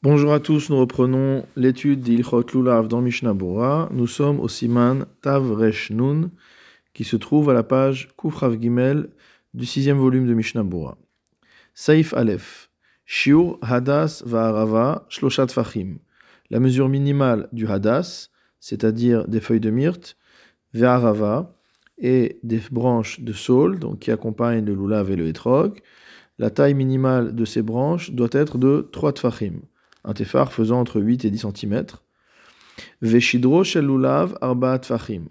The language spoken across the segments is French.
Bonjour à tous, nous reprenons l'étude d'Ilchot Lulav dans Mishnah. Nous sommes au Siman Tav Resh Nun, qui se trouve à la page Kufrav Gimel du sixième volume de Mishnah. Saif Aleph. Shiur Hadas Va'arava Shloshat Fachim. La mesure minimale du Hadas, c'est-à-dire des feuilles de myrte, Va'arava, et des branches de saule, donc qui accompagnent le Lulav et le Etrog. La taille minimale de ces branches doit être de 3 tfachim un tefar faisant entre 8 et 10 cm. Veshidro shel lulav arba tfachim.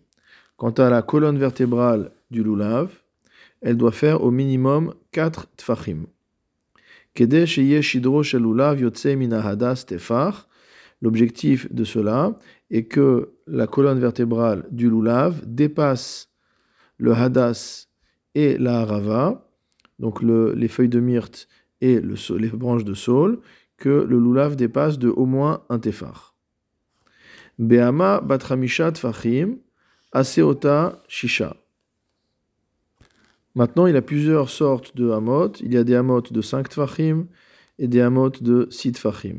Quant à la colonne vertébrale du lulav, elle doit faire au minimum 4 tfachim. Kede sheye shidro shel lulav minahadas tefar. L'objectif de cela est que la colonne vertébrale du lulav dépasse le hadas et la harava, donc les feuilles de myrte et les branches de saule, que le lulav dépasse de au moins un tefar. Be'ama batramisha tfachim, aseota shisha. Maintenant, il y a plusieurs sortes de hamot. Il y a des hamot de 5 tfachim et des hamot de 6 tfachim.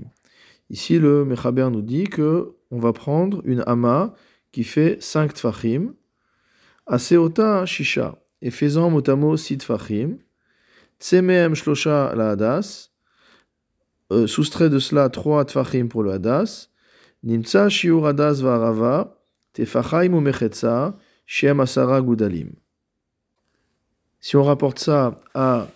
Ici, le Mechaber nous dit que on va prendre une hama qui fait 5 tfachim, aseota shisha, et faisant motamo 6 tfachim, tsemeem shlosha la hadas, euh, soustrait de cela trois tfachim pour le hadas. Nimtsa shiur hadas va'arava, tefachaim ou shem gudalim. Si on rapporte ça à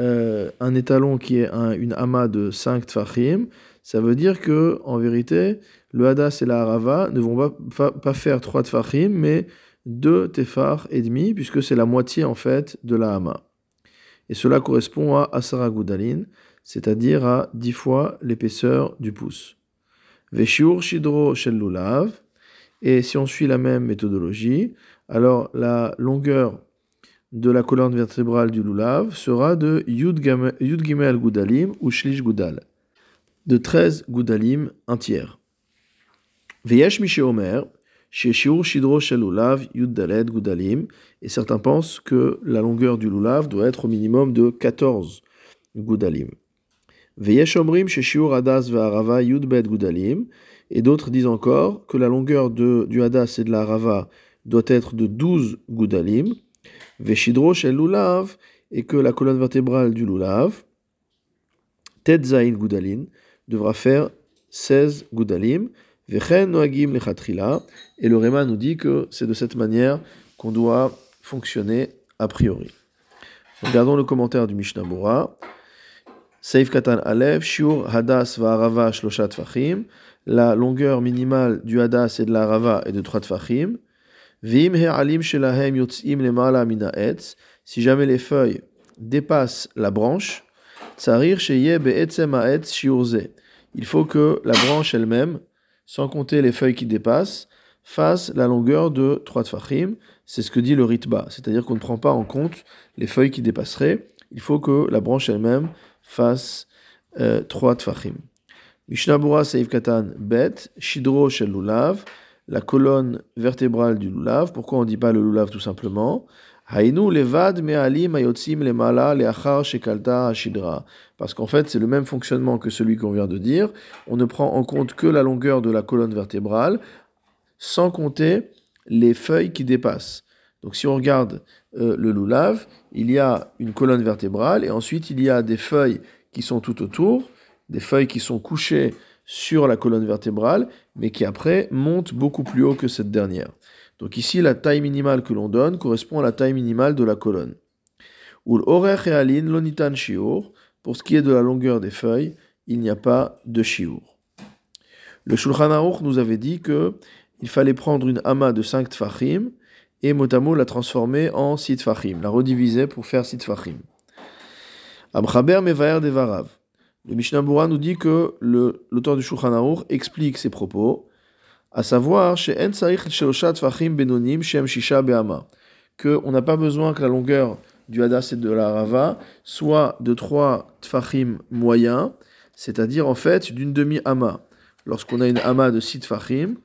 euh, un étalon qui est un, une ama de 5 tfachim, ça veut dire que en vérité, le hadas et la harava ne vont pas, faire 3 tfachim, mais 2 tefar et demi, puisque c'est la moitié en fait de la hama. Et cela correspond à asara gudalin, c'est-à-dire à 10 fois l'épaisseur du pouce. Veshiur shidro shel lulav, et si on suit la même méthodologie, alors la longueur de la colonne vertébrale du lulav sera de yud gimel gudalim ou shlish gudal, de 13 gudalim, un tiers. Veyesh omer, shidro gudalim, et certains pensent que la longueur du lulav doit être au minimum de 14 gudalim. Et d'autres disent encore que la longueur de, du Hadas et de la Harava doit être de 12 Gudalim. Veshidro Shel Lulav. Et que la colonne vertébrale du Lulav, Tetzain Gudalin, devra faire 16 Gudalim. Vechen Noagim Lechatrila. Et le Réma nous dit que c'est de cette manière qu'on doit fonctionner a priori. Regardons le commentaire du Mishnah Bora. La longueur minimale du Hadas et de la Rava est de 3 Tfachim. Vim Shelahem Etz. Si jamais les feuilles dépassent la branche, Tsarir Sheye Be'etzem. Il faut que la branche elle-même, sans compter les feuilles qui dépassent, fasse la longueur de 3 Tfachim. C'est ce que dit le Ritba. C'est-à-dire qu'on ne prend pas en compte les feuilles qui dépasseraient. Il faut que la branche elle-même fasse euh, trois tfachim. Mishnabura Seif Katan Bet, Shidro Shel Lulav, la colonne vertébrale du Lulav. Pourquoi on ne dit pas le Lulav tout simplement? Hainu levad me'alim ayotzim lemala leachar shekalta shidra. Parce qu'en fait, c'est le même fonctionnement que celui qu'on vient de dire. On ne prend en compte que la longueur de la colonne vertébrale, sans compter les feuilles qui dépassent. Donc si on regarde euh, le lulav, il y a une colonne vertébrale et ensuite il y a des feuilles qui sont tout autour, des feuilles qui sont couchées sur la colonne vertébrale, mais qui après montent beaucoup plus haut que cette dernière. Donc ici, la taille minimale que l'on donne correspond à la taille minimale de la colonne. Pour ce qui est de la longueur des feuilles, il n'y a pas de shiur. Le Shulchan Aruch nous avait dit que il fallait prendre une hama de 5 tfachim et motamo l'a transformé en sitfachim, l'a redivisé pour faire sitfachim. Amchaber mevaer devarav. Le Mishnah Bura nous dit que l'auteur du Shulchan Aruch explique ses propos, à savoir chez Benonim Shem Shisha Be'ama, qu'on n'a pas besoin que la longueur du Hadas et de la Rava soit de trois Tfachim moyens, c'est-à-dire en fait d'une demi-ama. Lorsqu'on a une ama de six Tfachim,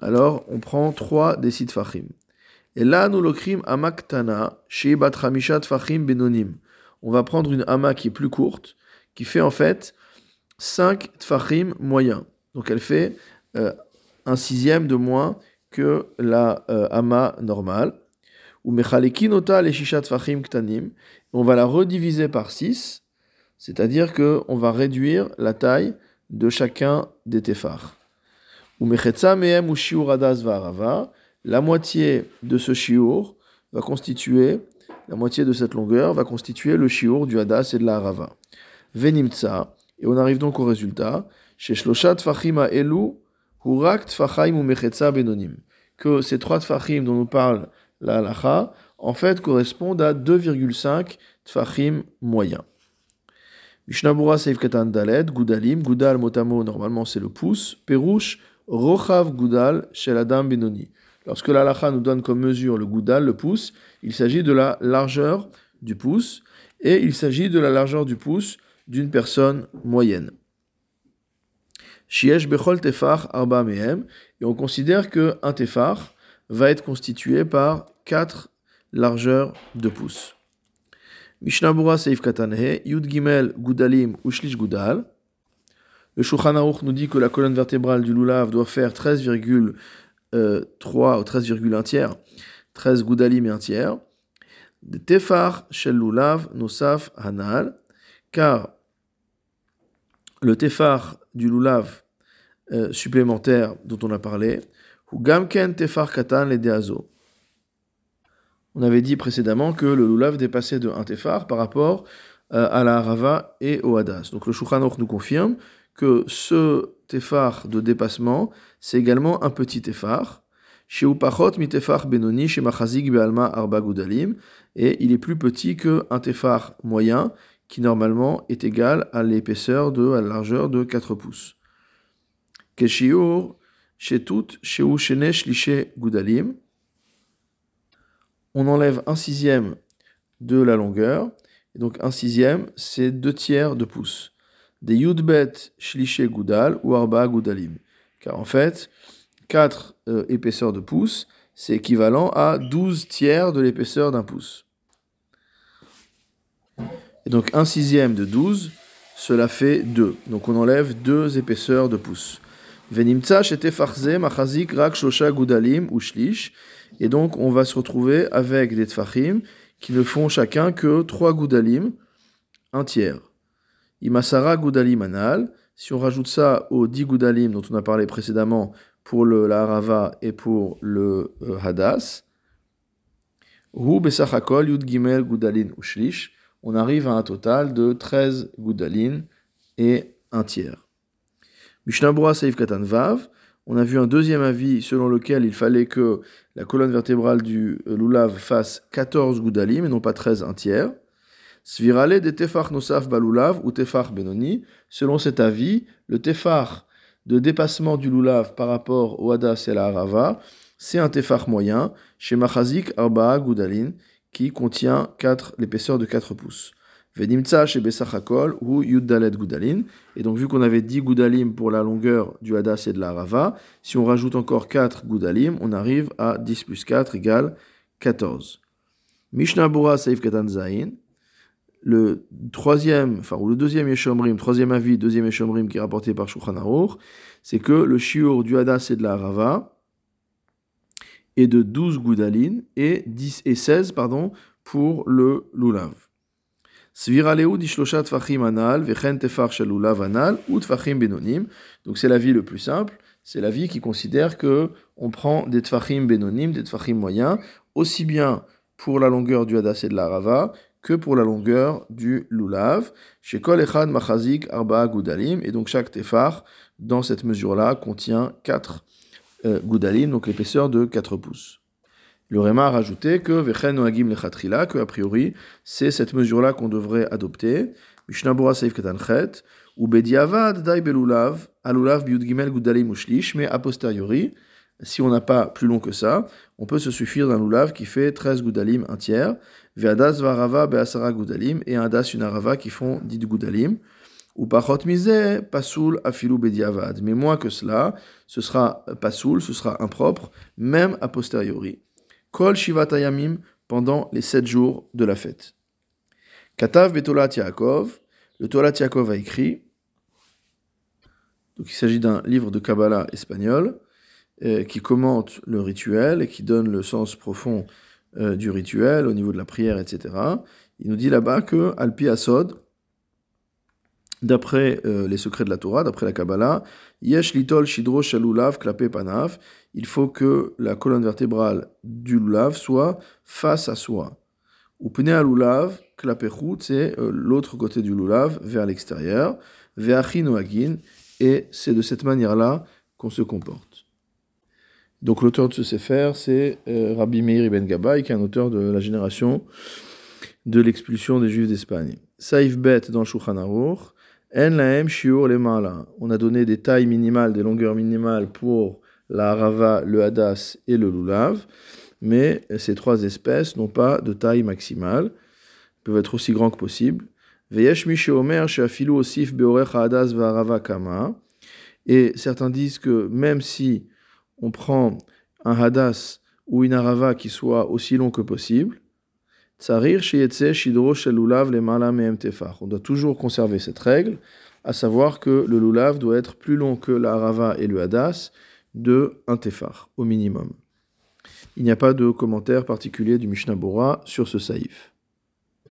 alors on prend trois des six Tfachim. Et là, nous l'okrim amaktana, chez Batramishat Fachim Benonim. On va prendre une ama qui est plus courte, qui fait en fait 5 tfachim moyens. Donc elle fait euh, un sixième de moins que la euh, ama normale. Ou mechalekinota les shisha tfachim ktanim. On va la rediviser par 6, c'est-à-dire qu'on va réduire la taille de chacun des tefars. Ou mehem ou shiur adas varava. La moitié de ce shiur va constituer, la moitié de cette longueur va constituer le shiur du hadas et de la harava. Venimtsa. Et on arrive donc au résultat. Chez Shloshat Fachim Elu, Hurak ou Benonim. Que ces trois Tfachim dont nous parle la halacha, en fait, correspondent à 2,5 Tfachim moyens. Mishnabura Seif Katan Daled, Gudalim, Gudal Motamo, normalement c'est le pouce. Perouche, Rochav Gudal, Shel Adam Benoni. Lorsque la halacha nous donne comme mesure le Gudal, le pouce, il s'agit de la largeur du pouce, et il s'agit de la largeur du pouce d'une personne moyenne. Shiesh bechol tefar arba mehem, et on considère que un tefar va être constitué par quatre largeurs de pouces. Mishnabura seif katanhe, yud gimel gudalim ushlish gudal. Le Shulchan nous dit que la colonne vertébrale du lulav doit faire 13,3 ou 13,1 tiers, 13 gudalim et un tiers. De tefar shel lulav nosaf hanal, car le tefar du lulav euh, supplémentaire dont on a parlé, ou gamken katan les On avait dit précédemment que le lulav dépassait de 1 tefar par rapport euh, à la rava et au hadas. Donc le Shulchan nous confirme que ce tefar de dépassement, c'est également un petit tefar. Chez Upachot mi tefar benoni, chez Machazik be'alma arba et il est plus petit qu'un tefar moyen, qui normalement est égal à l'épaisseur de, à la largeur de 4 pouces. Keshiur, Shetut, Sheu Shenesh Lishe Gudalim. On enlève un sixième de la longueur, et donc un sixième, c'est deux tiers de pouce. Des Yudbet Shlishe Gudal ou Arba Gudalim. Car en fait, 4 euh, épaisseurs de pouce, c'est équivalent à 12 tiers de l'épaisseur d'un pouce. Et donc un sixième de 12, cela fait 2. Donc on enlève deux épaisseurs de pouce. Venimtsa machazik rak gudalim ou shlish. Et donc on va se retrouver avec des tfachim qui ne font chacun que 3 gudalim, un tiers. Imasara gudalim anal. Si on rajoute ça aux 10 gudalim dont on a parlé précédemment pour le la harava et pour le euh, hadas, hu besachakol yud gimel gudalin ou shlish on arrive à un total de 13 goudalines et un tiers. Mishnabura Saif Katan Vav, on a vu un deuxième avis selon lequel il fallait que la colonne vertébrale du lulav fasse 14 goudalim et non pas 13 un tiers. Svirale de tefar nosaf balulav ou tefar benoni. Selon cet avis, le tefar de dépassement du lulav par rapport au hadas et la harava, c'est un tefar moyen, chez machazik arba'a goudalin, qui contient 4, l'épaisseur de 4 pouces. Vedimtsa chez Besachakol ou Yuddalet Goudalin. Et donc, vu qu'on avait 10 Goudalim pour la longueur du Hadas et de la Rava, si on rajoute encore 4 Goudalim, on arrive à 10 plus 4 égale 14. Mishnah Bura Saif Katan Zain. Le troisième, enfin, ou le deuxième Yeshomrim, troisième avis, deuxième Yeshomrim qui est rapporté par Shulchan c'est que le shiur du Hadas et de la Rava, et de 12 goudalines et, 10, et 16 pardon, pour le lulav. anal, vechen tefar lulav anal, ou tfachim benonim. Donc c'est la vie le plus simple, c'est la vie qui considère que on prend des tfachim benonim, des tfachim moyens, aussi bien pour la longueur du hadas et de la rava, que pour la longueur du lulav. Chez kol echad machazik arba gudalim, et donc chaque tefar, dans cette mesure-là, contient 4 euh, Goudalim, donc l'épaisseur de 4 pouces. Le Réma a rajouté que Vechen Noagim Lechatrila, que a priori, c'est cette mesure-là qu'on devrait adopter. Mishnabura Seif Katanchet, ou Bediavad Dai Belulav, Alulav Biud Gimel Goudalim Ushlish, mais a posteriori, si on n'a pas plus long que ça, on peut se suffire d'un lulav qui fait 13 goudalim, un tiers, ve'adas varava be'asara goudalim, et un das qui font 10 goudalim. Ou pachot misé, pasoul afilu bediavad. Mais moins que cela, ce sera pasoul, ce sera impropre, même a posteriori. Kol shivatayamim pendant les sept jours de la fête. Katav betolat Yaakov, le Tolat Yaakov a écrit Donc il s'agit d'un livre de Kabbalah espagnol euh, qui commente le rituel et qui donne le sens profond euh, du rituel au niveau de la prière, etc. Il nous dit là-bas que Alpi Asod, d'après euh, les secrets de la Torah, d'après la Kabbalah, Yesh litol shidro klape panav, il faut que la colonne vertébrale du lulav soit face à soi. Ou pene lulav klape c'est l'autre côté du lulav vers l'extérieur. Ve'achin agin, et c'est de cette manière-là qu'on se comporte. Donc l'auteur de ce Sefer, c'est euh, Rabbi Meir ibn Gabay, qui est un auteur de la génération de l'expulsion des Juifs d'Espagne. Saif Bet dans Shulchan Aruch, En laem shiur le On a donné des tailles minimales, des longueurs minimales pour la harava, le hadas et le lulav, mais ces trois espèces n'ont pas de taille maximale, peuvent être aussi grands que possible. Et certains disent que même si on prend un hadas ou une arava qui soit aussi long que possible, on doit toujours conserver cette règle, à savoir que le lulav doit être plus long que la harava et le hadas de un tefar, au minimum. Il n'y a pas de commentaire particulier du Mishnah Bora sur ce saïf.